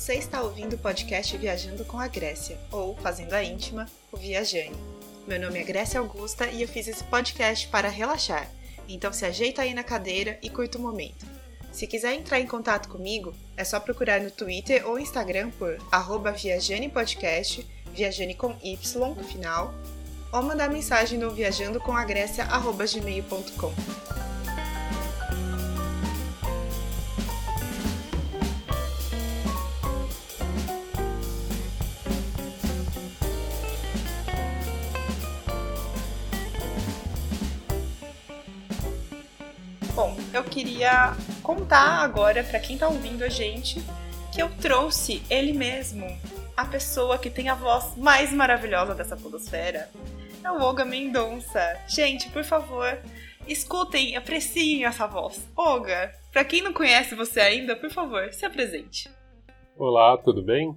Você está ouvindo o podcast Viajando com a Grécia, ou Fazendo a Íntima, o Viajane. Meu nome é Grécia Augusta e eu fiz esse podcast para relaxar, então se ajeita aí na cadeira e curta o momento. Se quiser entrar em contato comigo, é só procurar no Twitter ou Instagram por arroba viajanepodcast, viajane com Y no final, ou mandar mensagem no viajandocomagrécia.gmail.com. queria contar agora para quem tá ouvindo a gente que eu trouxe ele mesmo, a pessoa que tem a voz mais maravilhosa dessa podosfera. É o Olga Mendonça. Gente, por favor, escutem, apreciem essa voz. Olga, para quem não conhece você ainda, por favor, se apresente. Olá, tudo bem?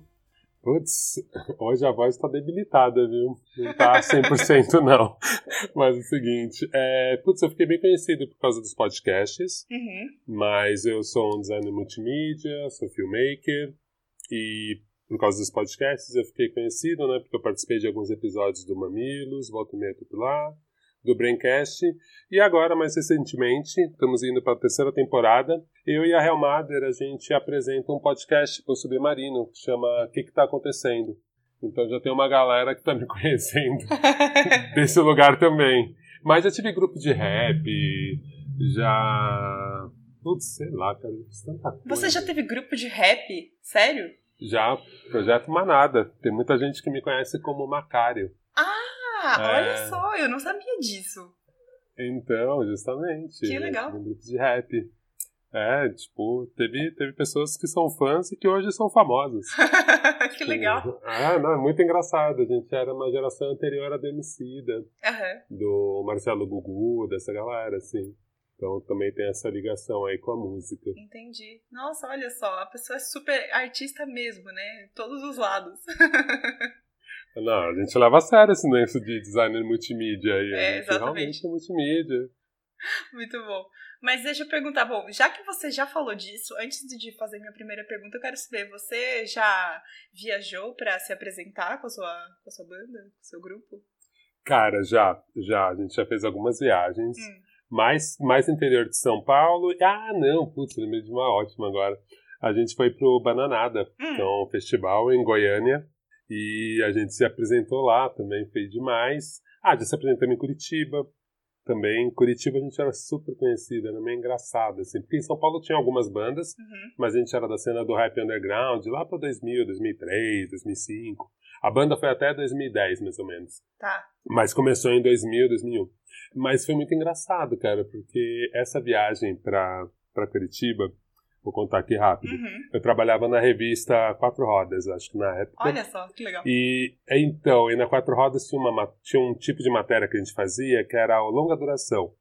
Putz, hoje a voz tá debilitada, viu? Não tá 100% não. Mas é o seguinte, é, putz, eu fiquei bem conhecido por causa dos podcasts, Uhum. mas eu sou um designer multimídia, sou filmmaker, e por causa dos podcasts eu fiquei conhecido, né? Porque eu participei de alguns episódios do Mamilos, Volta e Meia por lá, do Braincast, e agora, mais recentemente, estamos indo para a terceira temporada, eu e a Helmader, a gente apresenta um podcast para o Submarino, que chama O que que tá acontecendo? Então já tem uma galera que tá me conhecendo desse lugar também. Mas já tive grupo de rap, já... Putz, sei lá, cara, tanta coisa. Você já teve grupo de rap? Sério? Já, Projeto Manada. Tem muita gente que me conhece como Macário. Ah, É. olha só, eu não sabia disso. Então, justamente. Que legal. Um grupo de rap. É, tipo, teve, teve pessoas que são fãs e que hoje são famosas. que legal. Ah, não, é muito engraçado. A gente era uma geração anterior à do Emicida, Aham. do Marcelo Gugu, dessa galera, assim. Então também tem essa ligação aí com a música. Entendi. Nossa, olha só, a pessoa é super artista mesmo, né? Todos os lados. Não, a gente leva a sério esse negócio de designer multimídia aí. É, exatamente. realmente é multimídia. Muito bom. Mas deixa eu perguntar, bom, já que você já falou disso, antes de fazer minha primeira pergunta, eu quero saber, você já viajou pra se apresentar com a sua, com a sua banda, com o seu grupo? Cara, já, já. A gente já fez algumas viagens. Hum. Mais, mais interior de São Paulo. Ah, não, putz, lembrei de uma ótima agora. A gente foi pro Bananada, Hum. que é um festival em Goiânia. E a gente se apresentou lá também, fez demais. Ah, já se apresentamos em Curitiba. Também, em Curitiba a gente era super conhecida, era meio engraçado, assim. Porque em São Paulo tinha algumas bandas, Uhum. mas a gente era da cena do rap underground lá pra 2000, 2003, 2005. A banda foi até 2010, mais ou menos. Tá. Mas começou em 2000, 2001. Mas foi muito engraçado, cara, porque essa viagem pra Curitiba, vou contar aqui rápido. Uhum. Eu trabalhava na revista Quatro Rodas, acho que na época. Olha só, que legal. E então, e na Quatro Rodas tinha, uma, ma- tinha um tipo de matéria que a gente fazia que era a longa duração.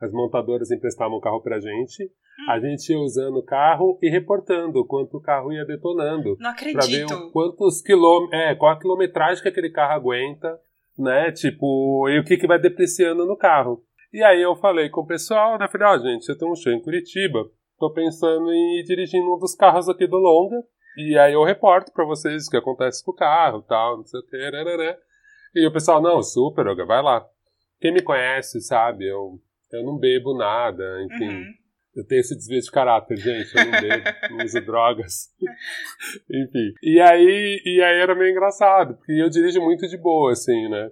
As montadoras emprestavam o carro pra gente, a gente ia usando o carro e reportando quanto o carro ia detonando Não pra ver acredito. quantos quilômetros, é, qual a quilometragem que aquele carro aguenta, né? Tipo, e o que que vai depreciando no carro. E aí eu falei com o pessoal, né? Falei, ó, gente, eu tenho um show em Curitiba, tô pensando em ir dirigindo um dos carros aqui do Longa, e aí eu reporto pra vocês o que acontece com o carro, tal, não sei o que, rarará. E o pessoal, não, super, Olga, vai lá. Quem me conhece, sabe, eu, eu não bebo nada, enfim. Uhum. Eu tenho esse desvio de caráter, gente. Eu não bebo, não uso drogas. Enfim. E aí, e aí era meio engraçado, porque eu dirijo muito de boa, assim, né?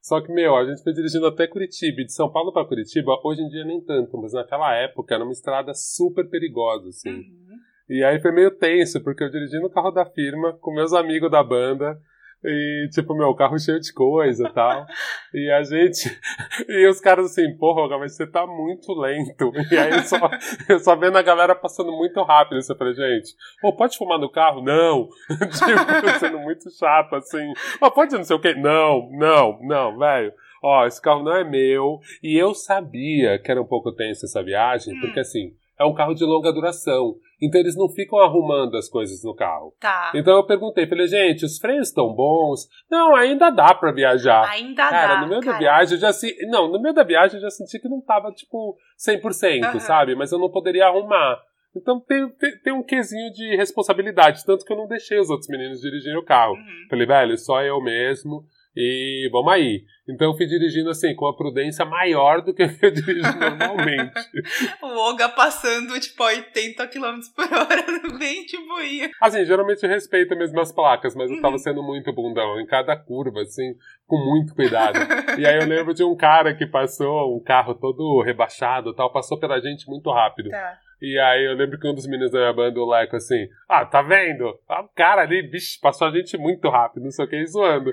Só que, meu, a gente foi dirigindo até Curitiba. E de São Paulo pra Curitiba, hoje em dia nem tanto, mas naquela época era uma estrada super perigosa, assim. Uhum. E aí foi meio tenso, porque eu dirigi no carro da firma, com meus amigos da banda, e tipo, meu, carro cheio de coisa e tal. E a gente. E os caras assim, porra, mas você tá muito lento. E aí eu só, eu só vendo a galera passando muito rápido. Eu falei, gente, pô, pode fumar no carro? Não. tipo, sendo muito chato, assim. Ó, pode não sei o quê? Não, não, não, velho. Ó, esse carro não é meu. E eu sabia que era um pouco tenso essa viagem, Hum. porque assim, é um carro de longa duração. Então eles não ficam arrumando as coisas no carro. Tá. Então eu perguntei, falei, gente, os freios estão bons? Não, ainda dá pra viajar. Ainda Cara, dá. no meio cara. da viagem eu já se... Não, no meio da viagem eu já senti que não tava, tipo, 100%, Aham. sabe? Mas eu não poderia arrumar. Então tem, tem, tem, um quesinho de responsabilidade, tanto que eu não deixei os outros meninos dirigirem o carro. Uhum. Falei, velho, só eu mesmo e vamos aí. Então eu fui dirigindo assim, com uma prudência maior do que eu dirijo normalmente. o Olga passando, tipo, 80 km por hora, bem de boinha. Assim, geralmente eu respeito mesmo as placas, mas eu tava uhum. sendo muito bundão, em cada curva, assim, com muito cuidado. e aí eu lembro de um cara que passou, um carro todo rebaixado tal, passou pela gente muito rápido. Tá. E aí eu lembro que um dos meninos da minha banda, o Leco, assim, ah, tá vendo? Ah, o cara ali, bicho, passou a gente muito rápido, não sei o que, zoando.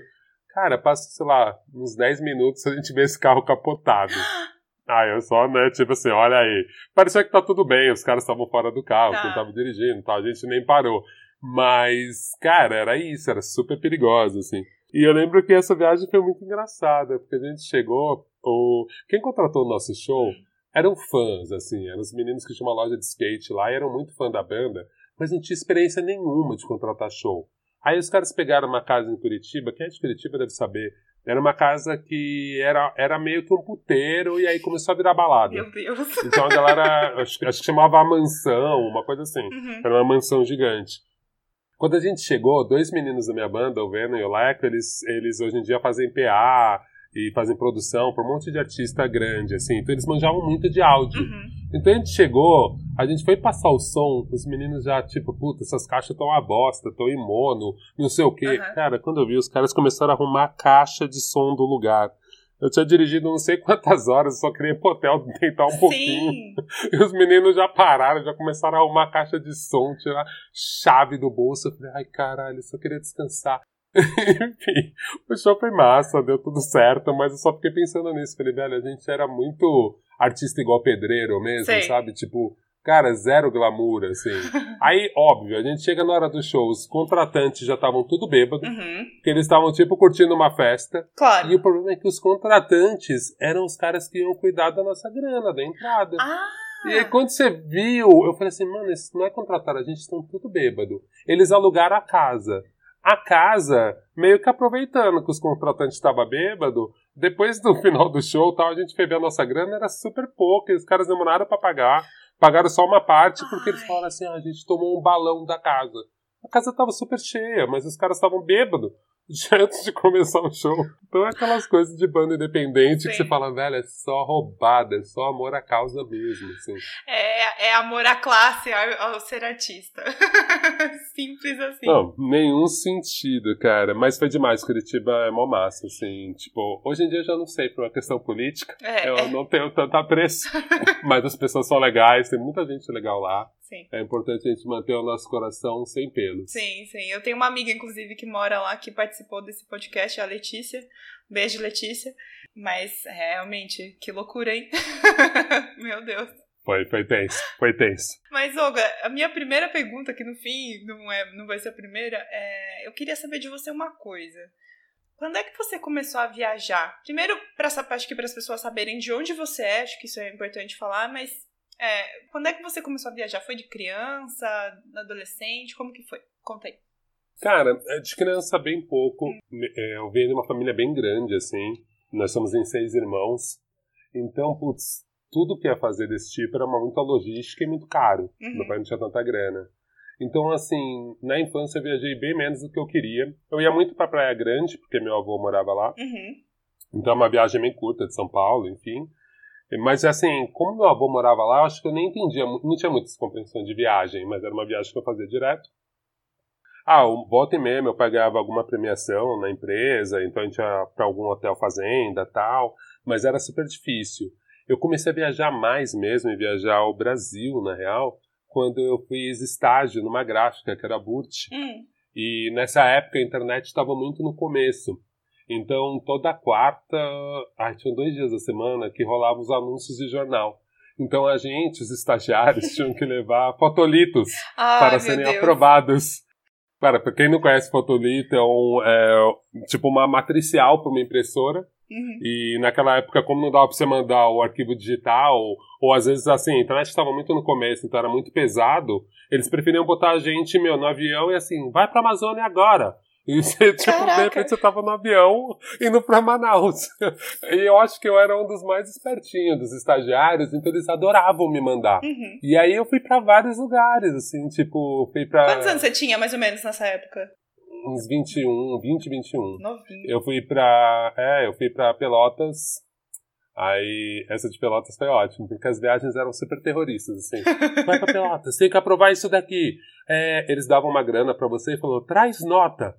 Cara, passa, sei lá, uns 10 minutos a gente vê esse carro capotado. Ah, eu só, né, tipo assim, olha aí. Parecia que tá tudo bem, os caras estavam fora do carro, tá. quem tava dirigindo, tá, a gente nem parou. Mas, cara, era isso, era super perigoso, assim. E eu lembro que essa viagem foi muito engraçada, porque a gente chegou, o... quem contratou o nosso show eram fãs, assim, eram os meninos que tinham uma loja de skate lá e eram muito fã da banda, mas não tinha experiência nenhuma de contratar show. Aí os caras pegaram uma casa em Curitiba, quem é de Curitiba deve saber. Era uma casa que era, era meio que um puteiro e aí começou a virar balada. Meu Deus. Então a galera, acho, acho que chamava a mansão, uma coisa assim. Uhum. Era uma mansão gigante. Quando a gente chegou, dois meninos da minha banda, o Venom e o Leco, eles, eles hoje em dia fazem PA, e fazem produção para um monte de artista grande, assim. Então eles manjavam muito de áudio. Uhum. Então a gente chegou, a gente foi passar o som, os meninos já, tipo, puta, essas caixas estão uma bosta, estão em mono, não sei o quê. Uhum. Cara, quando eu vi, os caras começaram a arrumar a caixa de som do lugar. Eu tinha dirigido não sei quantas horas, só queria ir pro hotel tentar um pouquinho. E os meninos já pararam, já começaram a arrumar a caixa de som, tirar chave do bolso. Eu falei, ai caralho, só queria descansar. Enfim, o show foi massa, deu tudo certo, mas eu só fiquei pensando nisso. Falei, velho, a gente era muito artista igual pedreiro mesmo, Sei. sabe? Tipo, cara, zero glamour, assim. Aí, óbvio, a gente chega na hora do show, os contratantes já estavam tudo bêbados, uhum. que eles estavam, tipo, curtindo uma festa. Claro. E o problema é que os contratantes eram os caras que iam cuidar da nossa grana, da entrada. Ah! E aí, quando você viu, eu falei assim, mano, isso não é contratar, a gente estão tudo bêbado. Eles alugaram a casa a casa, meio que aproveitando que os contratantes estavam bêbado, depois do final do show, tal, a gente foi ver a nossa grana, era super pouco, e os caras demoraram para pagar, pagaram só uma parte, porque eles falaram assim, ah, a gente tomou um balão da casa. A casa tava super cheia, mas os caras estavam bêbados antes de começar o show. Então é aquelas coisas de banda independente Sim. que você fala, velho, é só roubada, é só amor à causa mesmo, assim. É, é amor à classe ao, ao ser artista. Simples assim. Não, nenhum sentido, cara. Mas foi demais, Curitiba é mó massa, assim. Tipo, hoje em dia eu já não sei, por uma questão política, é, eu é. não tenho tanto apreço. mas as pessoas são legais, tem muita gente legal lá. Sim. É importante a gente manter o nosso coração sem pelos. Sim, sim. Eu tenho uma amiga, inclusive, que mora lá, que participou desse podcast, a Letícia. Beijo, Letícia. Mas, realmente, que loucura, hein? Meu Deus. Foi, foi tenso, foi tenso. Mas, Olga, a minha primeira pergunta, que no fim não, é, não vai ser a primeira, é... Eu queria saber de você uma coisa. Quando é que você começou a viajar? Primeiro, para acho que para as pessoas saberem de onde você é, acho que isso é importante falar, mas é, quando é que você começou a viajar? Foi de criança, adolescente? Como que foi? Conta aí. Cara, é de criança bem pouco. Hum. Eu venho de uma família bem grande, assim. Nós somos em seis irmãos. Então, putz, tudo que ia fazer desse tipo era muita logística e muito caro. Uhum. Meu pai não tinha tanta grana. Então, assim, na infância eu viajei bem menos do que eu queria. Eu ia muito pra Praia Grande, porque meu avô morava lá. Uhum. Então, é uma viagem bem curta de São Paulo, enfim. Mas assim, como meu avô morava lá, acho que eu nem entendia, não tinha muita compreensão de viagem, mas era uma viagem que eu fazia direto. Ah, um, volta e meia, meu pai ganhava alguma premiação na empresa, então a gente ia para algum hotel fazenda tal, mas era super difícil. Eu comecei a viajar mais mesmo, e viajar ao Brasil, na real, quando eu fiz estágio numa gráfica, que era a Burt. Hum. E nessa época a internet estava muito no começo. Então, toda quarta, ai, tinham dois dias da semana que rolavam os anúncios de jornal. Então, a gente, os estagiários, tinham que levar fotolitos para serem Deus. aprovados. Para, para quem não conhece fotolito, é, um, é tipo uma matricial para uma impressora. Uhum. E naquela época, como não dava para você mandar o arquivo digital, ou, ou às vezes assim, a internet estava muito no começo, então era muito pesado, eles preferiam botar a gente, meu, no avião e assim, vai para a Amazônia agora E você, tipo, Caraca. de repente você tava no avião indo pra Manaus. E eu acho que eu era um dos mais espertinhos dos estagiários, então eles adoravam me mandar. Uhum. E aí eu fui pra vários lugares, assim, tipo, fui pra Quantos anos você tinha, mais ou menos, nessa época? uns 21, 20, 21. Novinho. Eu fui pra. É, eu fui pra Pelotas. Aí, essa de Pelotas foi ótima, porque as viagens eram super terroristas, assim. Vai pra Pelotas, tem que aprovar isso daqui. É, eles davam uma grana pra você e falou, traz nota.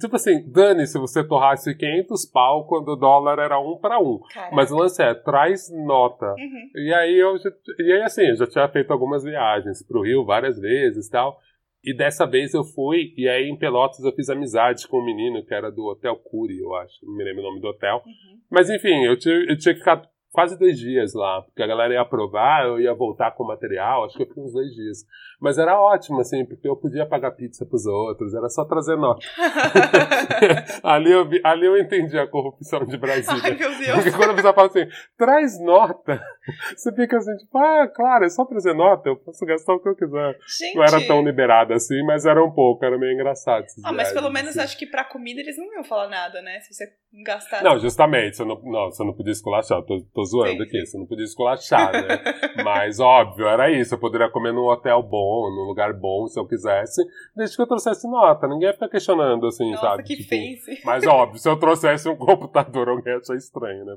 Tipo assim, dane se você torrasse 500 pau quando o dólar era um para um. Caraca. Mas o lance é, traz nota. Uhum. E aí eu já, e aí assim, eu já tinha feito algumas viagens pro Rio várias vezes e tal. E dessa vez eu fui, e aí em Pelotas eu fiz amizade com um menino que era do Hotel Cury, eu acho, não me lembro o nome do hotel. Uhum. Mas enfim, eu tinha, eu tinha que ficar quase dois dias lá, porque a galera ia aprovar, eu ia voltar com o material, acho que eu fiquei uns dois dias. Mas era ótimo, assim, porque eu podia pagar pizza pros outros, era só trazer nota. ali, eu vi- ali eu entendi a corrupção de Brasília. Ai, meu Porque Deus. quando a pessoa fala assim, traz nota, você fica assim, tipo, ah, claro, é só trazer nota, eu posso gastar o que eu quiser. Gente. Não era tão liberado assim, mas era um pouco, era meio engraçado. Ah, mas pelo menos assim. acho que pra comida eles não iam falar nada, né? Se você gastasse. Não, justamente, você não, não, você não podia esculachar, tô, tô zoando aqui, você não podia esculachar, né? Mas óbvio, era isso, eu poderia comer num hotel bom, num lugar bom, se eu quisesse, desde que eu trouxesse nota, ninguém ia ficar questionando, assim, Nossa, sabe? que Tipo, face. Mas óbvio, se eu trouxesse um computador, alguém ia achar estranho, né?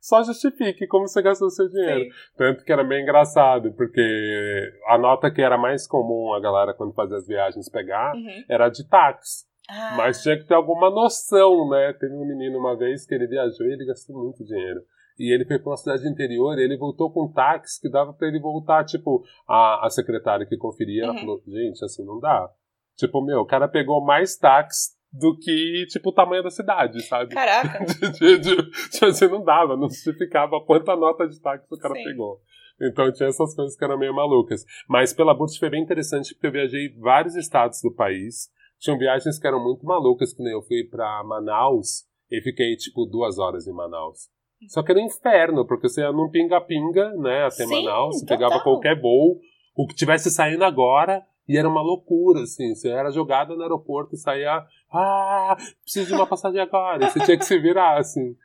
Só justifique como você gastou seu dinheiro. Sim. Tanto que era bem engraçado, porque a nota que era mais comum a galera quando fazia as viagens pegar Uhum. era de táxi. Ah, Mas tinha que ter alguma noção, né? Teve um menino uma vez que ele viajou e ele gastou muito dinheiro. E ele foi pra uma cidade interior e ele voltou com um táxi que dava pra ele voltar, tipo, a, a secretária que conferia, ela Uhum. falou, gente, assim não dá. Tipo, meu, o cara pegou mais táxi do que, tipo, o tamanho da cidade, sabe? Caraca. de, de, de, tipo assim, não dava, não justificava quanta nota de táxi o cara Sim. pegou. Então tinha essas coisas que eram meio malucas. Mas pela Burt foi bem interessante porque eu viajei vários estados do país. Tinham viagens que eram muito malucas, que nem eu fui pra Manaus e fiquei tipo duas horas em Manaus. Só que era um inferno, porque você ia num pinga-pinga, né, até Sim, Manaus, você total. pegava qualquer voo, o que tivesse saindo agora, e era uma loucura, assim. Você era jogada no aeroporto e saía, ah, preciso de uma passagem agora. Você tinha que se virar, assim.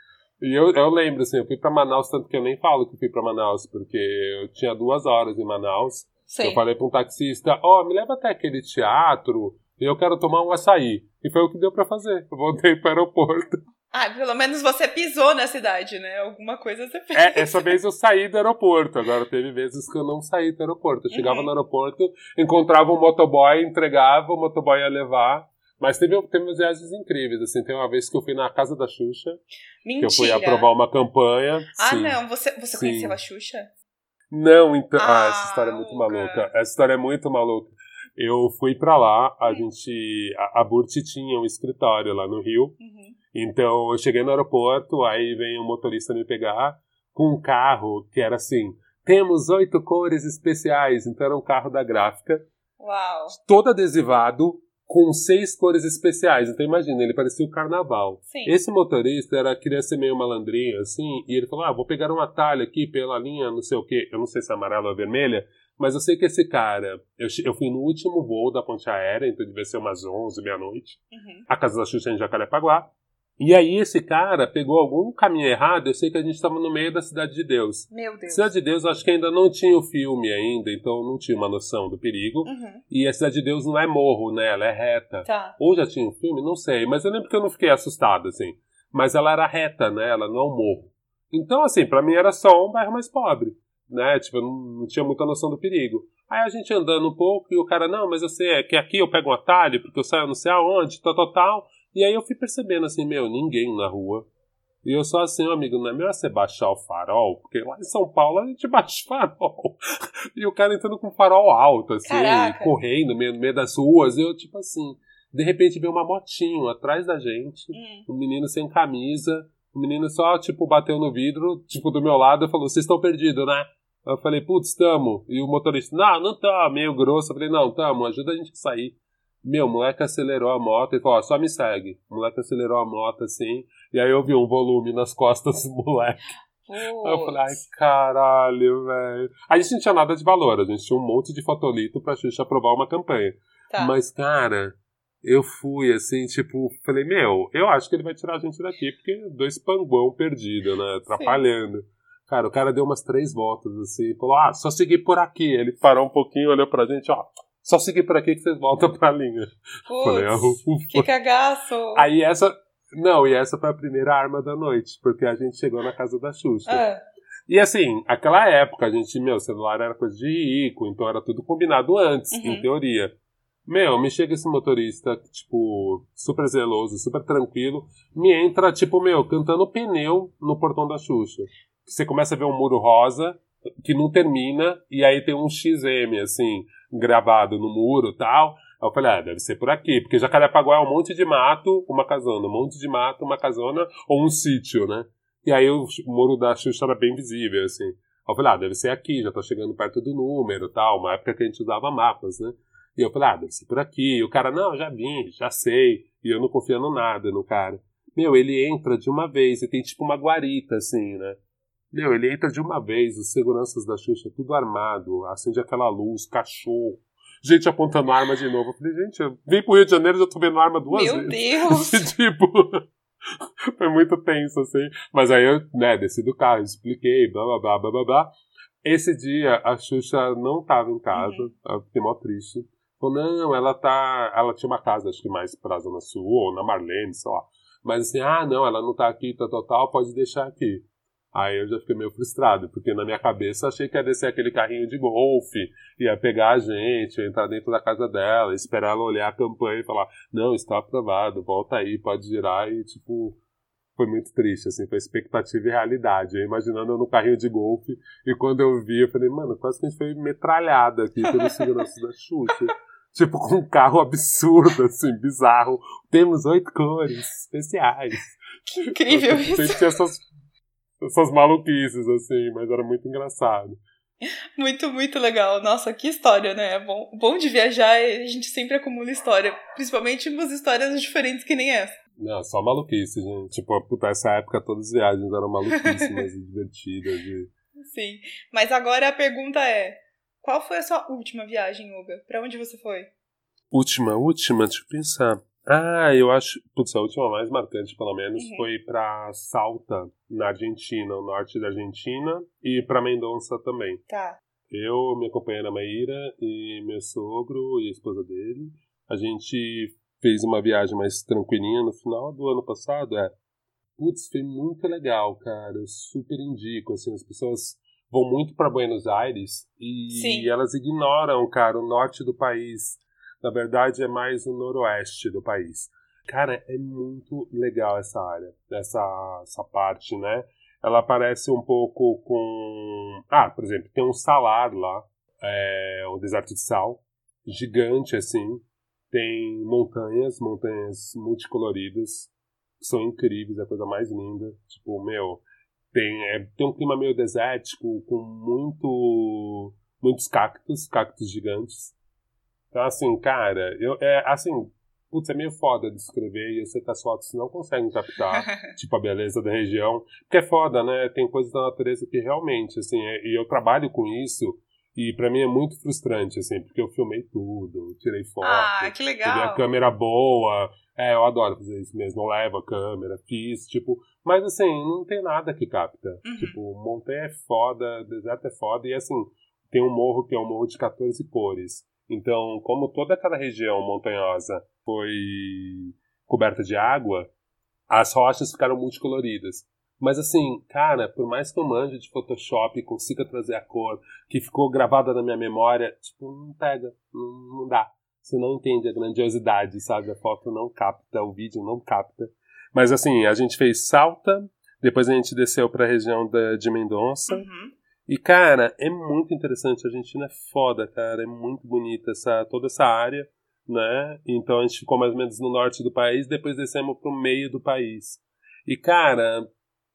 E eu, eu lembro, assim, eu fui pra Manaus, tanto que eu nem falo que fui pra Manaus, porque eu tinha duas horas em Manaus. Sim. Eu falei pra um taxista, ó, me leva até aquele teatro, e eu quero tomar um açaí. E foi o que deu pra fazer. Eu voltei pro aeroporto. Ah, pelo menos você pisou na cidade, né? Alguma coisa você fez. É, essa vez eu saí do aeroporto. Agora teve vezes que eu não saí do aeroporto. Eu chegava Uhum. no aeroporto, encontrava um motoboy, entregava, o motoboy ia levar. Mas teve, teve umas viagens incríveis, assim. Tem uma vez que eu fui na casa da Xuxa, Mentira. que eu fui aprovar uma campanha. Ah, Sim. não. Você, você Sim. conheceu a Xuxa? Não, então. Ah, Ah, essa história é muito Luca. maluca. Essa história é muito maluca. Eu fui pra lá, a Hum. gente. A, a Burt tinha um escritório lá no Rio. Uhum. Então eu cheguei no aeroporto, aí vem um motorista me pegar com um carro que era assim: temos oito cores especiais. Então era um carro da gráfica, Uau. todo adesivado, com seis cores especiais. Então imagina, ele parecia o carnaval. Sim. Esse motorista era, queria ser meio malandrinho, assim, e ele falou: Ah, vou pegar um atalho aqui pela linha, não sei o quê. Eu não sei se é amarela ou vermelha, mas eu sei que esse cara. Eu, eu fui no último voo da ponte aérea, então devia ser umas 11, meia-noite. Uhum. A casa da Xuxa em Jacarepaguá. E aí esse cara pegou algum caminho errado. Eu sei que a gente estava no meio da Cidade de Deus. Meu Deus. Cidade de Deus, eu acho que ainda não tinha o filme ainda, então não tinha uma noção do perigo. Uhum. E a Cidade de Deus não é morro, né? Ela é reta. Tá. Ou já tinha um filme, não sei, mas eu lembro que eu não fiquei assustado, assim. Mas ela era reta, né? Ela não é um morro. Então, assim, pra mim era só um bairro mais pobre, né? Tipo, eu não, não tinha muita noção do perigo. Aí a gente andando um pouco e o cara, não, mas eu sei, é que aqui eu pego um atalho, porque eu saio não sei aonde, tal, tal, tal. E aí eu fui percebendo, assim, meu, ninguém na rua. E eu só assim, amigo, não é melhor você baixar o farol? Porque lá em São Paulo a gente baixa o farol. E o cara entrando com o farol alto, assim, Caraca. correndo no meio, no meio das ruas. E eu, tipo assim, de repente veio uma motinho atrás da gente, Hum. um menino sem camisa. O menino só, tipo, bateu no vidro, tipo, do meu lado e falou, vocês estão perdidos, né? Eu falei, putz, tamo. E o motorista, não, não tá, meio grosso. Eu falei, não, tamo, ajuda a gente a sair. Meu, o moleque acelerou a moto e falou, ó, só me segue. O moleque acelerou a moto assim, e aí eu vi um volume nas costas do moleque. Aí eu falei, ai, Putz. caralho, velho. A gente não tinha nada de valor, a gente tinha um monte de fotolito pra Xuxa aprovar uma campanha. Tá. Mas, cara, eu fui assim, tipo, falei, meu, eu acho que ele vai tirar a gente daqui, porque dois panguão perdido, né? Atrapalhando. Sim. Cara, o cara deu umas três voltas assim, falou, ah, só seguir por aqui. Ele parou um pouquinho, olhou pra gente, ó, só seguir por aqui que vocês voltam pra linha. Falei, ah, que cagaço! Aí essa. Não, e essa foi a primeira arma da noite, porque a gente chegou na casa da Xuxa. É. E assim, aquela época, a gente, meu, celular era coisa de rico, então era tudo combinado antes, uhum. em teoria. Meu, me chega esse motorista, tipo, super zeloso, super tranquilo, me entra, tipo, meu, cantando pneu no portão da Xuxa. Você começa a ver um muro rosa, que não termina, e aí tem um XM, assim, gravado no muro tal. Aí eu falei, ah, deve ser por aqui, porque Jacarepaguá é um monte de mato, uma casona, um monte de mato, uma casona, ou um sítio, né? E aí o muro da Xuxa era bem visível, assim. Eu falei, ah, deve ser aqui, já tô chegando perto do número tal, uma época que a gente usava mapas, né? E eu falei, ah, deve ser por aqui. E o cara, não, já vim, já sei. E eu não confiando nada no cara. Meu, ele entra de uma vez e tem tipo uma guarita, assim, né? Meu, ele entra de uma vez, os seguranças da Xuxa, tudo armado, acende aquela luz, cachorro, gente apontando arma de novo. Eu falei, gente, eu vim pro Rio de Janeiro e já tô vendo arma duas Meu vezes. Meu Deus! tipo, foi muito tenso, assim. Mas aí eu, né, desci do carro, expliquei, blá, blá, blá, blá, blá, blá. Esse dia, a Xuxa não tava em casa, uhum. fiquei mó triste. Falou, não, ela tá. Ela tinha uma casa, acho que mais pra Zona Sul, ou na Marlene, sei lá. Mas assim, ah, não, ela não tá aqui, tal, tal, tal, pode deixar aqui. Aí eu já fiquei meio frustrado, porque na minha cabeça achei que ia descer aquele carrinho de golfe, ia pegar a gente, entrar dentro da casa dela, esperar ela olhar a campanha e falar: Não, está aprovado, volta aí, pode girar. E, tipo, foi muito triste, assim, foi expectativa e realidade. Eu imaginando eu no carrinho de golfe, e quando eu vi, eu falei: Mano, quase que a gente foi metralhada aqui pelo segurança da Xuxa tipo, com um carro absurdo, assim, bizarro. Temos oito cores especiais. Que incrível isso. Tinha essas, essas maluquices, assim, mas era muito engraçado. Muito, muito legal. Nossa, que história, né? É bom, bom de viajar a gente sempre acumula história. Principalmente umas histórias diferentes que nem essa. Não, só maluquice, gente. Tipo, puta, essa época todas as viagens eram maluquíssimas e divertidas. E... Sim. Mas agora a pergunta é: qual foi a sua última viagem, Uga? Para onde você foi? Última, última, deixa eu pensar. Ah, eu acho. Putz, a última mais marcante, pelo menos, uhum. foi para Salta, na Argentina, no norte da Argentina, e para Mendonça também. Tá. Eu, minha companheira Maíra e meu sogro e a esposa dele, a gente fez uma viagem mais tranquilinha no final do ano passado. É. Putz, foi muito legal, cara. Eu super indico, assim, as pessoas vão muito para Buenos Aires e Sim. elas ignoram, cara, o norte do país. Na verdade, é mais o noroeste do país. Cara, é muito legal essa área, essa, essa parte, né? Ela parece um pouco com. Ah, por exemplo, tem um salar lá, é, o deserto de sal, gigante assim. Tem montanhas, montanhas multicoloridas, são incríveis, é a coisa mais linda. Tipo, meu, tem, é, tem um clima meio desértico, com muito, muitos cactos, cactos gigantes. Então, assim, cara, eu, é, assim, putz, é meio foda de escrever e sei que as fotos não conseguem captar, tipo, a beleza da região. Porque é foda, né? Tem coisas da natureza que realmente, assim, é, e eu trabalho com isso e para mim é muito frustrante, assim, porque eu filmei tudo, tirei foto. Ah, que legal! Tive a câmera boa, é, eu adoro fazer isso mesmo. Eu levo a câmera, fiz, tipo. Mas assim, não tem nada que capta. Uhum. Tipo, montanha é foda, deserto é foda, e assim, tem um morro que é um morro de 14 cores. Então, como toda aquela região montanhosa foi coberta de água, as rochas ficaram multicoloridas. Mas assim, cara, por mais que eu manje de Photoshop e consiga trazer a cor que ficou gravada na minha memória, tipo, não pega, não, dá. Você não entende a grandiosidade, sabe? A foto não capta, o vídeo não capta. Mas assim, a gente fez Salta, depois a gente desceu para a região da, de Mendonça. Uhum. E, cara, é muito interessante. A Argentina é foda, cara. É muito bonita essa, toda essa área, né? Então a gente ficou mais ou menos no norte do país, depois descemos pro meio do país. E, cara,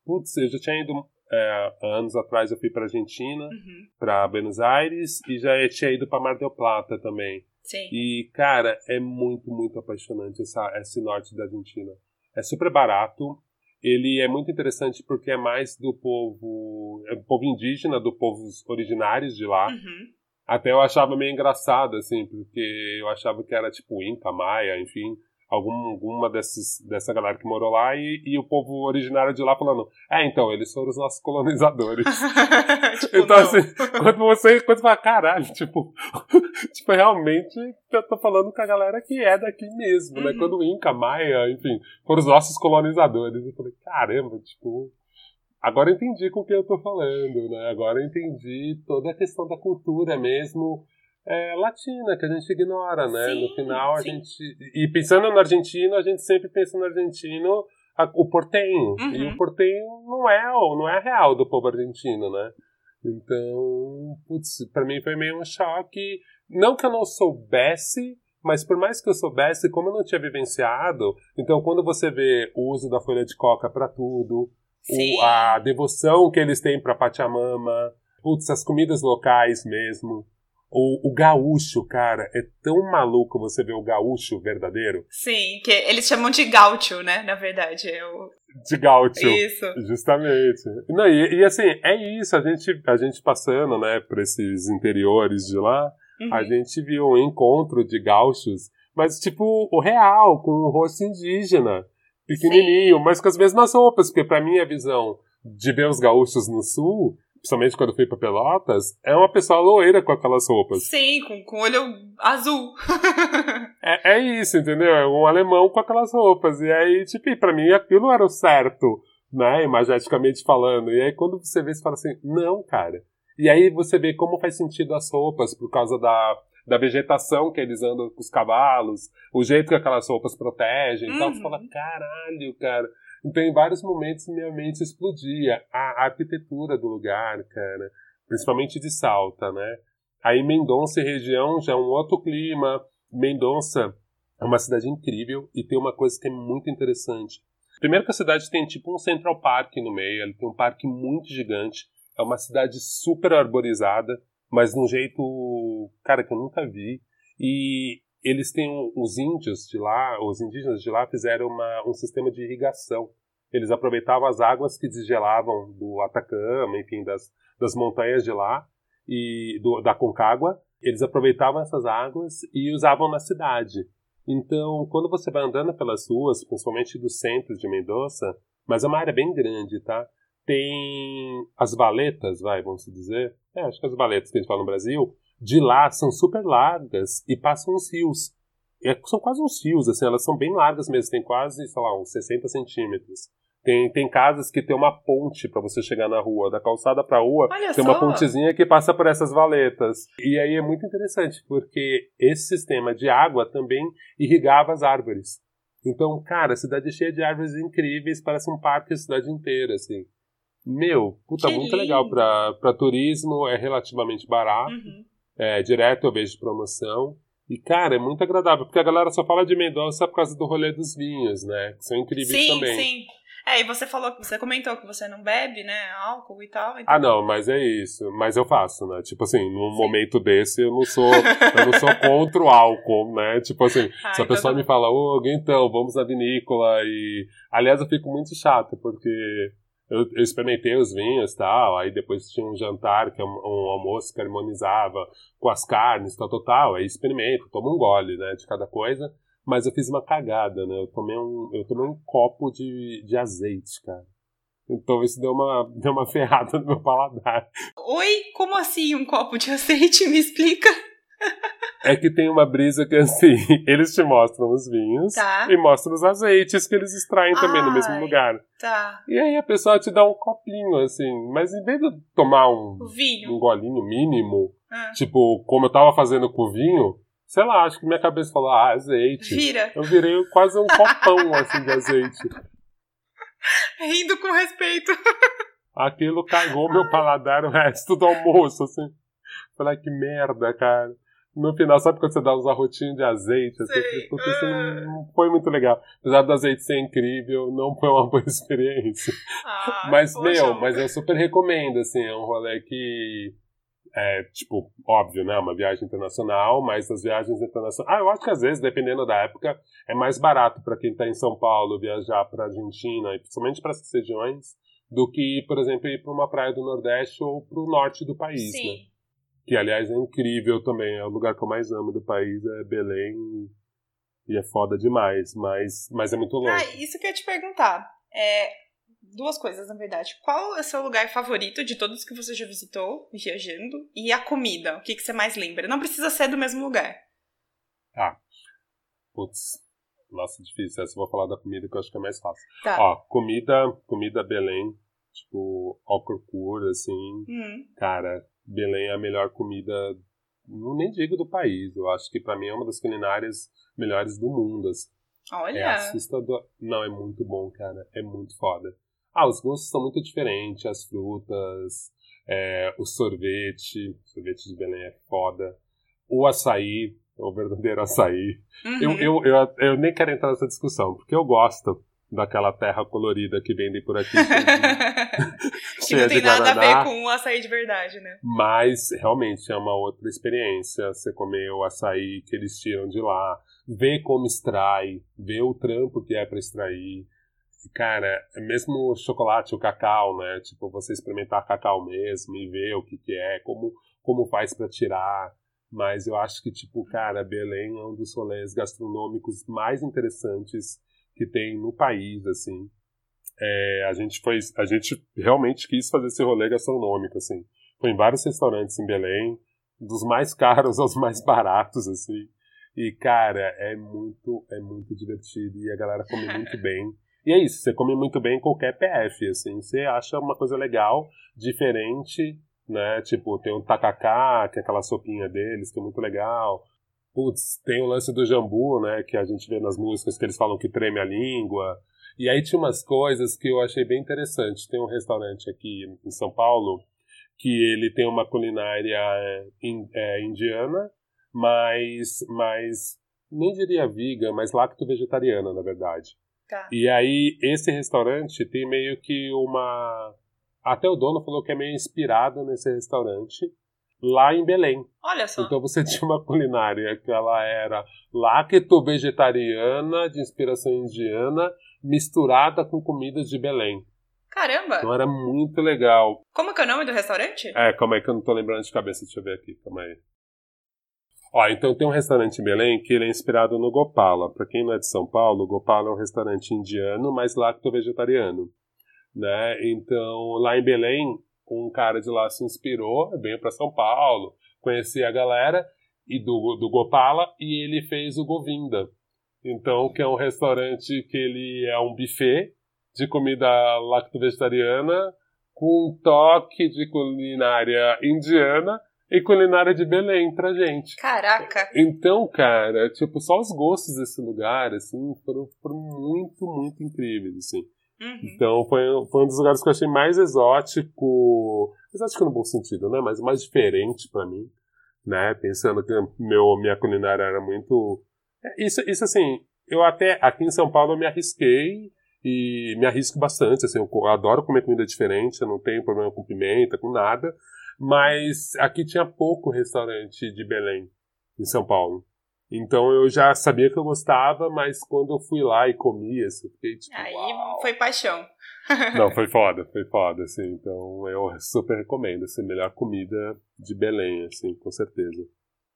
putz, eu já tinha ido. É, anos atrás eu fui pra Argentina, uhum. pra Buenos Aires, e já tinha ido pra Mar del Plata também. Sim. E, cara, é muito, muito apaixonante essa, esse norte da Argentina. É super barato. Ele é muito interessante porque é mais do povo, é do povo indígena, do povos originários de lá. Uhum. Até eu achava meio engraçado, assim, porque eu achava que era tipo Inca, Maia, enfim. Algum, alguma desses, dessa galera que morou lá e, e o povo originário de lá falando: É, então, eles foram os nossos colonizadores. tipo, então, não. assim, quando você, quando você fala, caralho, tipo, tipo, realmente eu tô falando com a galera que é daqui mesmo, né? uhum. né? Quando o Inca, Maia, enfim, foram os nossos colonizadores. Eu falei, caramba, tipo. Agora eu entendi com o que eu tô falando, né? Agora eu entendi toda a questão da cultura mesmo é, latina, que a gente ignora, né? Sim, no final, a sim. gente. E pensando no argentino, a gente sempre pensa no argentino a, o portenho. Uhum. E o portenho não é, não é real do povo argentino, né? Então, putz, pra mim foi meio um choque. Não que eu não soubesse, mas por mais que eu soubesse, como eu não tinha vivenciado, então quando você vê o uso da folha de coca para tudo, o, a devoção que eles têm pra Pachamama, putz, as comidas locais mesmo. O, o gaúcho, cara, é tão maluco você ver o gaúcho verdadeiro. Sim, que eles chamam de gaúcho, né? Na verdade. É o... De gaúcho. Isso. Justamente. Não, e, e, assim, é isso, a gente, a gente passando, né, por esses interiores de lá, uhum. a gente viu um encontro de gaúchos, mas tipo, o real, com o rosto indígena, pequenininho, Sim. mas com as mesmas roupas, porque pra mim a visão de ver os gaúchos no sul principalmente quando eu fui pra Pelotas, é uma pessoa loira com aquelas roupas. Sim, com, com olho azul. é, é isso, entendeu? É um alemão com aquelas roupas. E aí, tipo, pra mim aquilo era o certo, né? Imageticamente falando. E aí quando você vê, você fala assim, não, cara. E aí você vê como faz sentido as roupas por causa da, da vegetação que eles andam com os cavalos, o jeito que aquelas roupas protegem e uhum. tal. Você fala, caralho, cara. Então, em vários momentos, minha mente explodia. A, arquitetura do lugar, cara, principalmente de Salta, né? Aí, Mendonça e região já é um outro clima. Mendonça é uma cidade incrível e tem uma coisa que é muito interessante. Primeiro que a cidade tem tipo um Central Park no meio, ela tem um parque muito gigante. É uma cidade super arborizada, mas de um jeito, cara, que eu nunca vi. E eles têm os índios de lá, os indígenas de lá fizeram uma, um sistema de irrigação. Eles aproveitavam as águas que desgelavam do Atacama, enfim, das, das montanhas de lá e do, da Concagua. Eles aproveitavam essas águas e usavam na cidade. Então, quando você vai andando pelas ruas, principalmente do centro de Mendoza, mas é uma área bem grande, tá? Tem as valetas, vai, vamos dizer. É, acho que as valetas que a gente fala no Brasil, de lá são super largas e passam uns rios. É, são quase uns rios, assim, elas são bem largas mesmo, tem quase, sei lá, uns 60 centímetros. Tem, tem casas que tem uma ponte para você chegar na rua, da calçada para a rua, Olha tem só. uma pontezinha que passa por essas valetas. E aí é muito interessante, porque esse sistema de água também irrigava as árvores. Então, cara, a cidade é cheia de árvores incríveis, parece um parque a cidade inteira, assim. Meu, puta, que muito lindo. legal para turismo, é relativamente barato. Uhum. É, direto eu vejo promoção. E, cara, é muito agradável, porque a galera só fala de Mendonça por causa do rolê dos vinhos, né? Que são incríveis sim, também. Sim, sim. É, e você falou que você comentou que você não bebe, né? Álcool e tal. Então... Ah, não, mas é isso. Mas eu faço, né? Tipo assim, num Sim. momento desse eu não sou. eu não sou contra o álcool, né? Tipo assim, ah, se a então pessoa tá me fala, ô, oh, então, vamos na vinícola e. Aliás, eu fico muito chato, porque eu, eu, experimentei os vinhos tal, aí depois tinha um jantar, que é um, um, almoço que harmonizava com as carnes, tal, tal, tal, aí experimento, tomo um gole, né, de cada coisa, mas eu fiz uma cagada, né, eu tomei um, eu tomei um copo de, de azeite, cara. Então isso deu uma, deu uma ferrada no meu paladar. Oi, como assim um copo de azeite? Me explica. É que tem uma brisa que assim, eles te mostram os vinhos tá. e mostram os azeites que eles extraem também Ai, no mesmo lugar. Tá. E aí a pessoa te dá um copinho, assim, mas em vez de tomar um, vinho. um golinho mínimo, ah. tipo, como eu tava fazendo com o vinho, sei lá, acho que minha cabeça falou, ah, azeite. Vira. Eu virei quase um copão, assim, de azeite. Rindo com respeito. Aquilo cagou meu paladar o resto do almoço, assim. Falei, que merda, cara no final, sabe quando você dá uns arrotinhos de azeite? Assim, porque isso não, não foi muito legal. Apesar do azeite ser incrível, não foi uma boa experiência. Ah, mas, poxa. meu, mas eu super recomendo, assim, é um rolê que. É, tipo, óbvio, né? Uma viagem internacional, mas as viagens internacionais. Ah, eu acho que às vezes, dependendo da época, é mais barato para quem está em São Paulo viajar para Argentina, e principalmente para essas regiões, do que, por exemplo, ir para uma praia do Nordeste ou para o norte do país, Sim. né? Que aliás é incrível também, é o lugar que eu mais amo do país, é Belém. E é foda demais, mas, mas é muito louco. Ah, isso que eu ia te perguntar. É, duas coisas, na verdade. Qual é o seu lugar favorito de todos que você já visitou viajando? E a comida, o que, que você mais lembra? Não precisa ser do mesmo lugar. Ah, putz, nossa, difícil. Essa eu vou falar da comida que eu acho que é mais fácil. Tá. Ó, comida, comida Belém, tipo, ao procura, assim. Hum. Cara, Belém é a melhor comida, não nem digo do país. Eu acho que pra mim é uma das culinárias melhores do mundo, assim. Olha. É assustador. Não, é muito bom, cara. É muito foda. Ah, os gostos são muito diferentes, as frutas, é, o sorvete, o sorvete de Belém é foda. O açaí, o verdadeiro açaí. Uhum. Eu, eu, eu, eu nem quero entrar nessa discussão, porque eu gosto daquela terra colorida que vendem por aqui. que não tem nada a guaraná. ver com o açaí de verdade, né? Mas realmente é uma outra experiência. Você comer o açaí que eles tiram de lá, ver como extrai, ver o trampo que é para extrair. Cara, é mesmo o chocolate, o cacau, né? Tipo, você experimentar cacau mesmo e ver o que, que é, como, como faz para tirar. Mas eu acho que, tipo, cara, Belém é um dos rolês gastronômicos mais interessantes que tem no país, assim. É, a gente foi, a gente realmente quis fazer esse rolê gastronômico, assim. Foi em vários restaurantes em Belém, dos mais caros aos mais baratos, assim. E, cara, é muito, é muito divertido e a galera come muito bem. E é isso, você come muito bem em qualquer PF, assim. Você acha uma coisa legal, diferente, né? Tipo, tem o tacacá, que é aquela sopinha deles, que é muito legal. Putz, tem o lance do jambu, né? Que a gente vê nas músicas que eles falam que treme a língua. E aí tinha umas coisas que eu achei bem interessante. Tem um restaurante aqui em São Paulo que ele tem uma culinária é, in- é, indiana, mas, mas nem diria vegan, mas lacto-vegetariana, na verdade. Tá. E aí, esse restaurante tem meio que uma. Até o dono falou que é meio inspirado nesse restaurante, lá em Belém. Olha só. Então você tinha uma culinária que ela era lacto-vegetariana, de inspiração indiana, misturada com comidas de Belém. Caramba! Então era muito legal. Como que é o nome do restaurante? É, calma aí que eu não tô lembrando de cabeça, deixa eu ver aqui, calma aí. Ó, então tem um restaurante em Belém que ele é inspirado no Gopala. Pra quem não é de São Paulo, o Gopala é um restaurante indiano, mas lacto-vegetariano. Né? Então, lá em Belém, um cara de lá se inspirou, veio pra São Paulo, conhecia a galera e do, do Gopala e ele fez o Govinda. Então, que é um restaurante que ele é um buffet de comida lacto-vegetariana com um toque de culinária indiana e culinária de Belém pra gente. Caraca! Então, cara, tipo, só os gostos desse lugar, assim, foram, foram muito, muito incríveis, assim. Uhum. Então, foi, foi um dos lugares que eu achei mais exótico, exótico no bom sentido, né, mas mais diferente pra mim, né, pensando que meu, minha culinária era muito... É, Isso, isso, assim, eu até, aqui em São Paulo, eu me arrisquei e me arrisco bastante, assim, eu adoro comer comida diferente, eu não tenho problema com pimenta, com nada, mas aqui tinha pouco restaurante de Belém, em São Paulo. Então eu já sabia que eu gostava, mas quando eu fui lá e comi, assim, eu fiquei tipo. Aí "Uau". foi paixão. Não, foi foda, foi foda, assim. Então eu super recomendo, assim, melhor comida de Belém, assim, com certeza.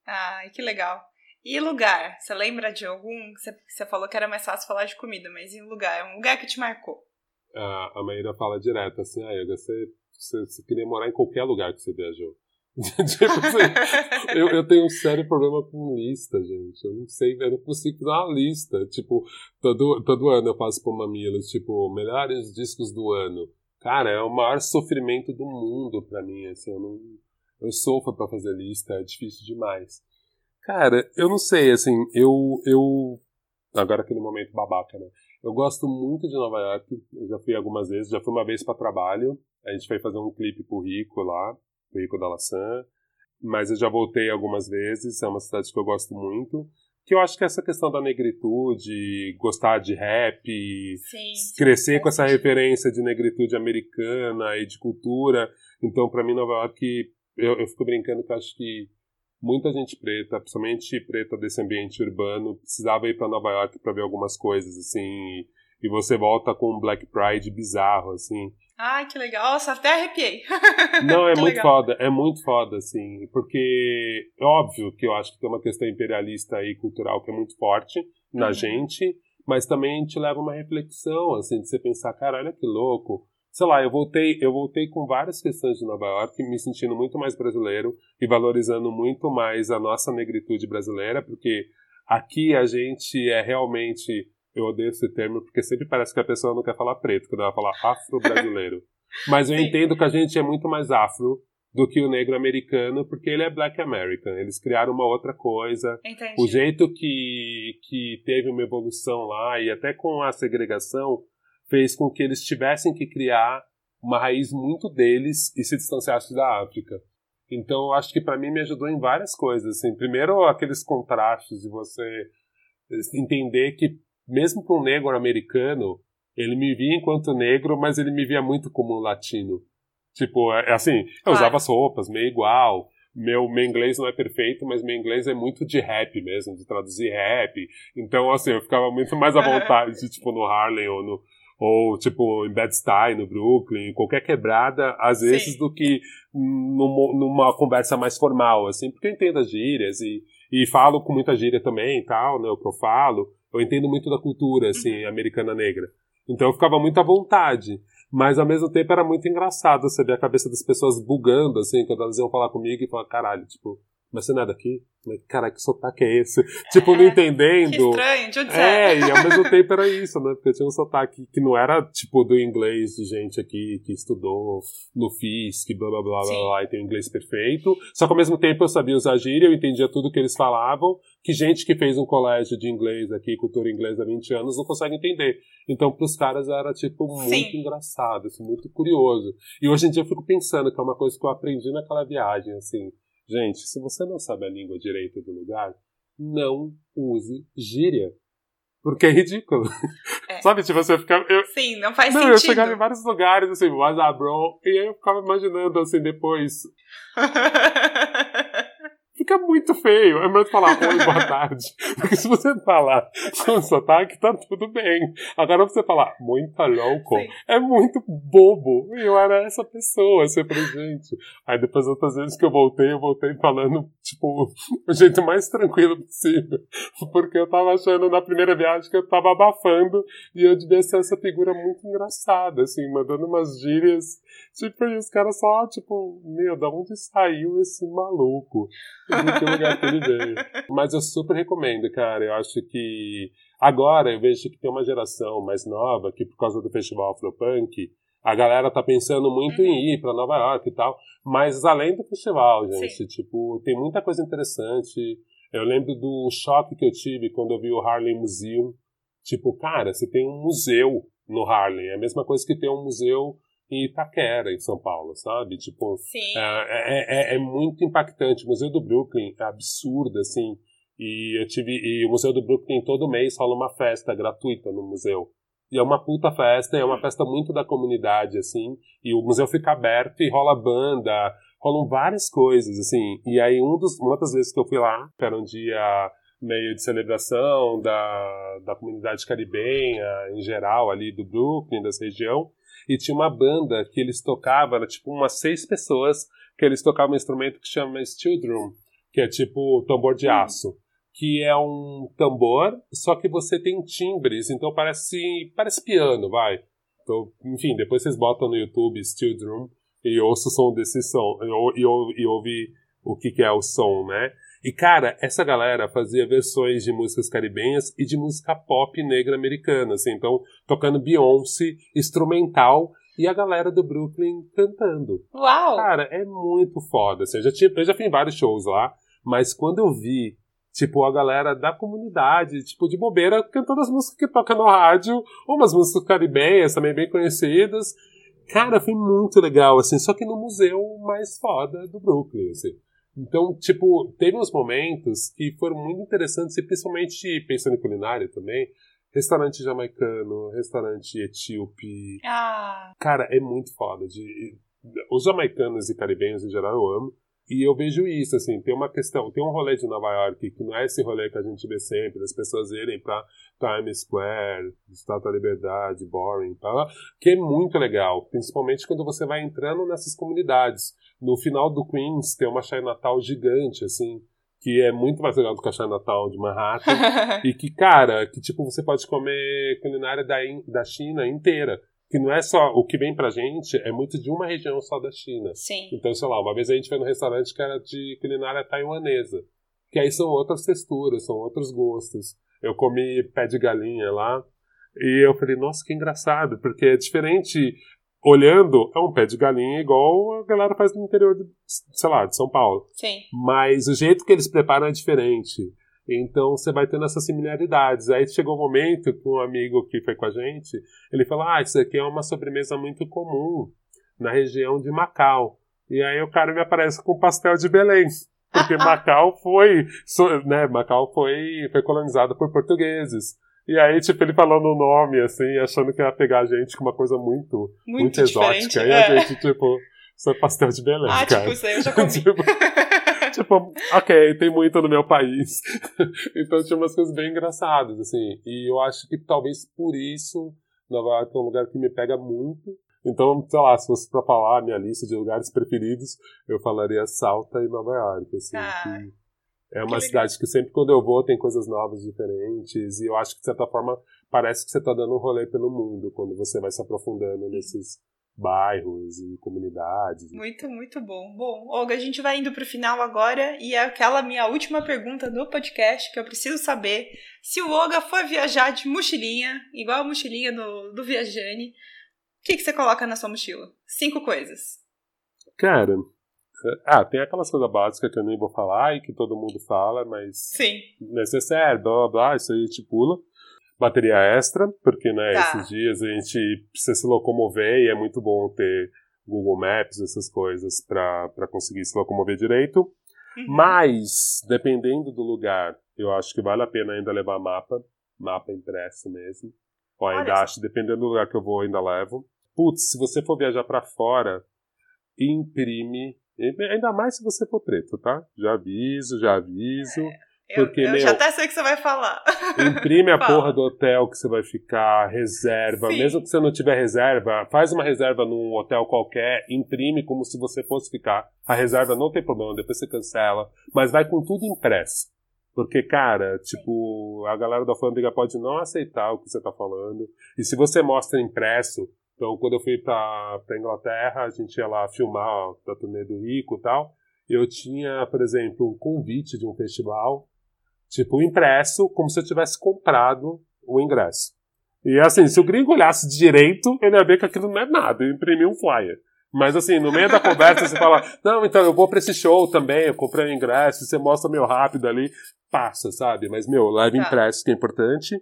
Ai, que legal. E lugar? Você lembra de algum? Você, falou que era mais fácil falar de comida, mas e lugar? Um lugar que te marcou? A, a Maíra fala direto, assim, ah, Yoga, você, você, você queria morar em qualquer lugar que você viajou. tipo assim, eu, eu tenho um sério problema com lista, gente. Eu não sei, eu não consigo fazer uma lista. Tipo, todo, todo ano eu passo por mamilos, tipo, melhores discos do ano. Cara, é o maior sofrimento do mundo pra mim, assim, eu não. Eu sofro pra fazer lista, é difícil demais. Cara, eu não sei, assim, eu. eu agora aquele momento babaca, né? Eu gosto muito de Nova York, eu já fui algumas vezes, já fui uma vez para trabalho, a gente foi fazer um clipe pro Rico lá, Rico da Laçã, mas eu já voltei algumas vezes, é uma cidade que eu gosto muito, que eu acho que essa questão da negritude, gostar de rap, Sim. crescer com faz essa referência de negritude americana e de cultura, então para mim Nova York, eu, eu fico brincando que eu acho que muita gente preta, principalmente preta desse ambiente urbano, precisava ir para Nova York para ver algumas coisas, assim, e você volta com um Black Pride bizarro, assim. Ai, que legal. Nossa, até arrepiei. Não, é muito legal. foda, é muito foda, assim, porque é óbvio que eu acho que tem uma questão imperialista e cultural que é muito forte na uhum. gente, mas também a gente leva uma reflexão, assim, de você pensar, cara, olha que louco. Sei lá, eu voltei, eu voltei com várias questões de Nova York, me sentindo muito mais brasileiro e valorizando muito mais a nossa negritude brasileira, porque aqui a gente é realmente eu odeio esse termo porque sempre parece que a pessoa não quer falar preto, quando ela fala afro-brasileiro. Mas eu Sim. entendo que a gente é muito mais afro do que o negro americano, porque ele é black American. Eles criaram uma outra coisa. Entendi. O jeito que, que teve uma evolução lá, e até com a segregação, fez com que eles tivessem que criar uma raiz muito deles e se distanciassem da África. Então, eu acho que para mim me ajudou em várias coisas. Assim, primeiro, aqueles contrastes de você entender que mesmo para um negro americano, ele me via enquanto negro, mas ele me via muito como um latino. Tipo, é, é assim, eu usava as roupas meio igual. Meu, meu inglês não é perfeito, mas meu inglês é muito de rap mesmo, de traduzir rap. Então, assim, eu ficava muito mais à vontade, tipo, no Harlem ou no, ou tipo em Bed-Stuy, no Brooklyn, qualquer quebrada, às vezes, Sim. do que numa, numa, conversa mais formal, assim, porque eu entendo as gírias e, e falo com muita gíria também e tal, né, o que eu falo. Eu entendo muito da cultura, assim, uhum. americana negra. Então eu ficava muito à vontade. Mas ao mesmo tempo era muito engraçado você ver a cabeça das pessoas bugando, assim, quando elas iam falar comigo e falar, caralho, tipo, mas você não é daqui? Cara, que sotaque é esse? tipo, não é, entendendo. Que estranho, de onde é? É, e ao mesmo tempo era isso, né? Porque tinha um sotaque que não era, tipo, do inglês de gente aqui que estudou no FISC, blá blá blá blá blá, e tem o inglês perfeito. Só que ao mesmo tempo eu sabia usar gíria, eu entendia tudo que eles falavam, que gente que fez um colégio de inglês aqui, cultura inglesa há 20 anos, não consegue entender. Então, pros caras era, tipo, muito Sim. engraçado, assim, muito curioso. E hoje em dia eu fico pensando que é uma coisa que eu aprendi naquela viagem, assim Gente, se você não sabe a língua direito do lugar, não use gíria. Porque é ridículo. É. Sabe, tipo, você fica. Eu, Sim, não faz não, sentido. Eu chegava em vários lugares, assim, what's up, bro? E aí eu ficava imaginando, assim, depois. fica muito feio. É melhor falar oi, boa tarde. Porque se você falar com sotaque, tá tudo bem. Agora você falar muito louco Sim. é muito bobo. E eu era essa pessoa, ser presente. Aí depois, outras vezes que eu voltei, eu voltei falando, tipo, o jeito mais tranquilo possível. Porque eu tava achando na primeira viagem que eu tava abafando e eu devia ser essa figura muito engraçada, assim, mandando umas gírias. Tipo, e os caras só, tipo, meu, da onde saiu esse maluco? de que lugar que ele veio. Mas eu super recomendo, cara. Eu acho que agora eu vejo que tem uma geração mais nova que por causa do festival Afropunk, a galera tá pensando muito em uhum. ir para Nova York e tal. Mas além do festival, gente, Sim. tipo, tem muita coisa interessante. Eu lembro do choque que eu tive quando eu vi o Harlem Museum. Tipo, cara, você tem um museu no Harlem. É a mesma coisa que ter um museu em Itaquera, em São Paulo, sabe? Tipo, Sim. É, é, é, é, muito impactante. O Museu do Brooklyn é absurdo, assim. E eu tive. E o Museu do Brooklyn todo mês rola uma festa gratuita no museu. E é uma puta festa, é uma festa muito da comunidade, assim. E o museu fica aberto e rola banda, rolam várias coisas, assim. E aí, um dos, uma das vezes que eu fui lá, que era um dia meio de celebração da, da comunidade caribenha em geral, ali do Brooklyn, dessa região, e tinha uma banda que eles tocavam, era tipo umas seis pessoas, que eles tocavam um instrumento que chama steel drum, que é tipo tambor de hum. aço. Que é um tambor, só que você tem timbres, então parece, parece piano, vai. Então, enfim, depois vocês botam no YouTube steel drum e ouçam o som desse som, e, e, e ouve o que, que é o som, né? E, cara, essa galera fazia versões de músicas caribenhas e de música pop negra americana, assim, então, tocando Beyoncé, instrumental, e a galera do Brooklyn cantando. Uau! Cara, é muito foda, assim, eu já, tinha, eu já fui em vários shows lá, mas quando eu vi, tipo, a galera da comunidade, tipo, de bobeira, cantando as músicas que tocam no rádio, umas músicas caribenhas também bem conhecidas, cara, foi muito legal, assim, só que no museu mais foda do Brooklyn, assim. Então, tipo, teve uns momentos que foram muito interessantes, e principalmente pensando em culinária também. Restaurante jamaicano, restaurante etíope. Ah. Cara, é muito foda. De, os jamaicanos e caribenhos em geral eu amo, E eu vejo isso, assim, tem uma questão, tem um rolê de Nova York que não é esse rolê que a gente vê sempre, as pessoas irem pra Times Square, Estátua da Liberdade, Boring, tá? que é muito legal, principalmente quando você vai entrando nessas comunidades. No final do Queens tem uma Chinatown gigante, assim, que é muito mais legal do que a Chinatown de Manhattan, e que, cara, que tipo, você pode comer culinária da, da China inteira que não é só o que vem pra gente, é muito de uma região só da China. Sim. Então, sei lá, uma vez a gente foi num restaurante que era de culinária taiwanesa, que aí são outras texturas, são outros gostos. Eu comi pé de galinha lá e eu falei, nossa, que engraçado, porque é diferente. Olhando, é um pé de galinha igual a galera faz no interior, de, sei lá, de São Paulo. Sim. Mas o jeito que eles preparam é diferente. Então você vai tendo essas similaridades. Aí chegou um momento que um amigo que foi com a gente, ele falou: Ah, isso aqui é uma sobremesa muito comum na região de Macau. E aí o cara me aparece com pastel de Belém. Porque Macau foi, né, Macau foi, foi colonizado por portugueses. E aí, tipo, ele falando o nome, assim, achando que ia pegar a gente com uma coisa muito, muito, muito exótica. É. E a é. gente, tipo, isso é pastel de Belém, ah, cara. tipo, isso aí eu já comi. tipo, tipo, ok, tem muito no meu país. então tinha umas coisas bem engraçadas, assim. E eu acho que talvez por isso Nova York é um lugar que me pega muito. Então, sei lá, se fosse pra falar a minha lista de lugares preferidos, eu falaria Salta e Nova York, assim. Ah, é uma que cidade que sempre quando eu vou tem coisas novas, diferentes. E eu acho que, de certa forma, parece que você tá dando um rolê pelo mundo quando você vai se aprofundando nesses bairros e comunidades. Muito, muito bom. Bom, Olga, a gente vai indo para o final agora e é aquela minha última pergunta no podcast que eu preciso saber se o Olga for viajar de mochilinha, igual a mochilinha do, do Viajane, o que, que você coloca na sua mochila? Cinco coisas. Cara, ah, tem aquelas coisas básicas que eu nem vou falar e que todo mundo fala, mas. Sim. Necessário, blá blá blá, isso aí a gente pula bateria extra, porque né, tá. esses dias a gente precisa se locomover e é muito bom ter Google Maps, essas coisas, para conseguir se locomover direito. Uhum. Mas, dependendo do lugar, eu acho que vale a pena ainda levar mapa, mapa impresso mesmo. Ou ainda Olha acho, dependendo do lugar que eu vou, ainda levo. Putz, se você for viajar para fora, imprime. Ainda mais se você for preto, tá? Já aviso, já aviso. É. Porque, eu, eu meu, já até sei o que você vai falar. Imprime a porra do hotel que você vai ficar, reserva. Sim. Mesmo que você não tiver reserva, faz uma reserva num hotel qualquer, imprime como se você fosse ficar. A reserva não tem problema, depois você cancela. Mas vai com tudo impresso. Porque, cara, tipo, a galera da alfândega pode não aceitar o que você tá falando. E se você mostra impresso, então quando eu fui pra, pra Inglaterra, a gente ia lá filmar ó, da turnê do Rico e tal. Eu tinha, por exemplo, um convite de um festival Tipo, impresso, como se eu tivesse comprado o ingresso. E assim, se o gringo olhasse direito, ele ia ver que aquilo não é nada, eu imprimi um flyer. Mas assim, no meio da conversa você fala, não, então eu vou pra esse show também, eu comprei o ingresso, você mostra meio rápido ali, passa, sabe? Mas, meu, leve tá. impresso, que é importante.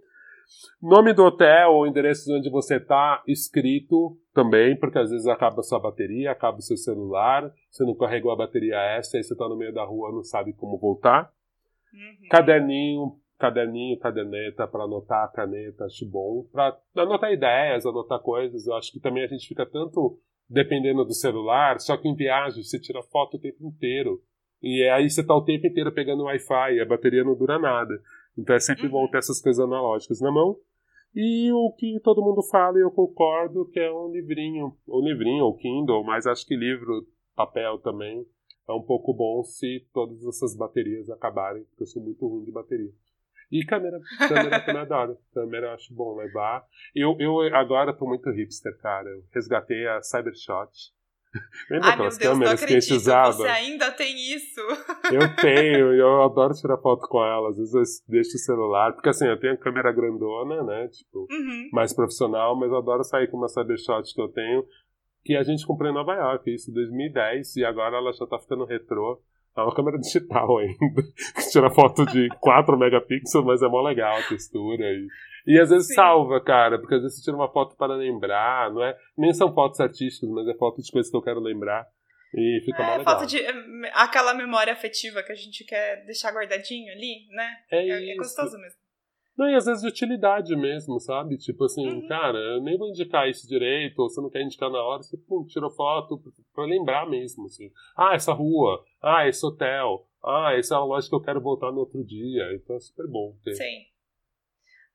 Nome do hotel ou endereço de onde você tá, escrito também, porque às vezes acaba a sua bateria, acaba o seu celular, você não carregou a bateria extra, aí você tá no meio da rua, não sabe como voltar. Uhum. Caderninho, caderninho, caderneta para anotar a caneta, acho bom. Para anotar ideias, anotar coisas. Eu acho que também a gente fica tanto dependendo do celular, só que em viagem você tira foto o tempo inteiro. E aí você tá o tempo inteiro pegando Wi-Fi, a bateria não dura nada. Então é sempre uhum. bom ter essas coisas analógicas na mão. E o que todo mundo fala, e eu concordo, que é um livrinho, um livrinho, ou Kindle, mas acho que livro, papel também, é um pouco bom se todas essas baterias acabarem, porque eu sou muito ruim de bateria. E câmera, câmera também adoro. Câmera eu acho bom levar. Eu, eu agora tô muito hipster, cara. Eu resgatei a Cybershot. Lembra Ai, aquelas Deus, câmeras que a gente usava? Você ainda tem isso? Eu tenho, eu adoro tirar foto com ela. Às vezes eu deixo o celular, porque assim, eu tenho câmera grandona, né? Tipo, uhum. mais profissional, mas eu adoro sair com uma Cybershot que eu tenho que a gente comprou em Nova York, isso em 2010, e agora ela já tá ficando retrô. É uma câmera digital ainda, que tira foto de 4 megapixels, mas é mó legal a textura. E, e às vezes Sim. salva, cara, porque às vezes você tira uma foto para lembrar, não é? Nem são fotos artísticas, mas é foto de coisas que eu quero lembrar. E fica é, mó legal. Foto de. aquela memória afetiva que a gente quer deixar guardadinho ali, né? É, é, é gostoso mesmo. Não, e às vezes de utilidade mesmo, sabe? Tipo assim, Uhum. cara, eu nem vou indicar isso direito, ou você não quer indicar na hora, você pum, tirou foto pra lembrar mesmo, assim. Ah, essa rua, ah, esse hotel, ah, essa é a loja que eu quero voltar no outro dia. Então é super bom ter. Sim.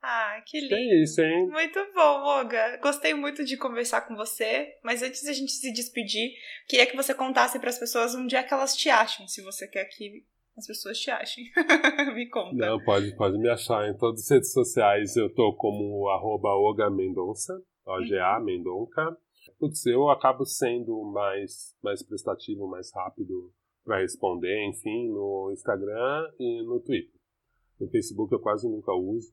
Ah, que Acho lindo. é isso, hein? Muito bom, Olga. Gostei muito de conversar com você, mas antes da gente se despedir, queria que você contasse para as pessoas onde é que elas te acham, se você quer que as pessoas te achem. Me conta. Não, pode, pode me achar em todas as redes sociais. Eu tô como arroba Oga Mendonça, O-G-A Mendonca. Putz, eu acabo sendo mais, mais prestativo, mais rápido para responder, enfim, no Instagram e no Twitter. No Facebook eu quase nunca uso.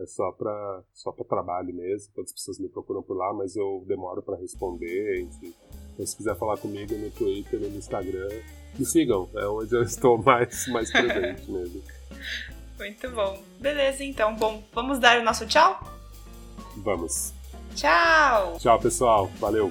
É só para só pra trabalho mesmo. Todas as pessoas me procuram por lá, mas eu demoro para responder, enfim. Então, se quiser falar comigo no Twitter no Instagram, me sigam. É onde eu estou mais, mais presente mesmo. Muito bom. Beleza, então. Bom, vamos dar o nosso tchau? Vamos. Tchau! Tchau, pessoal. Valeu.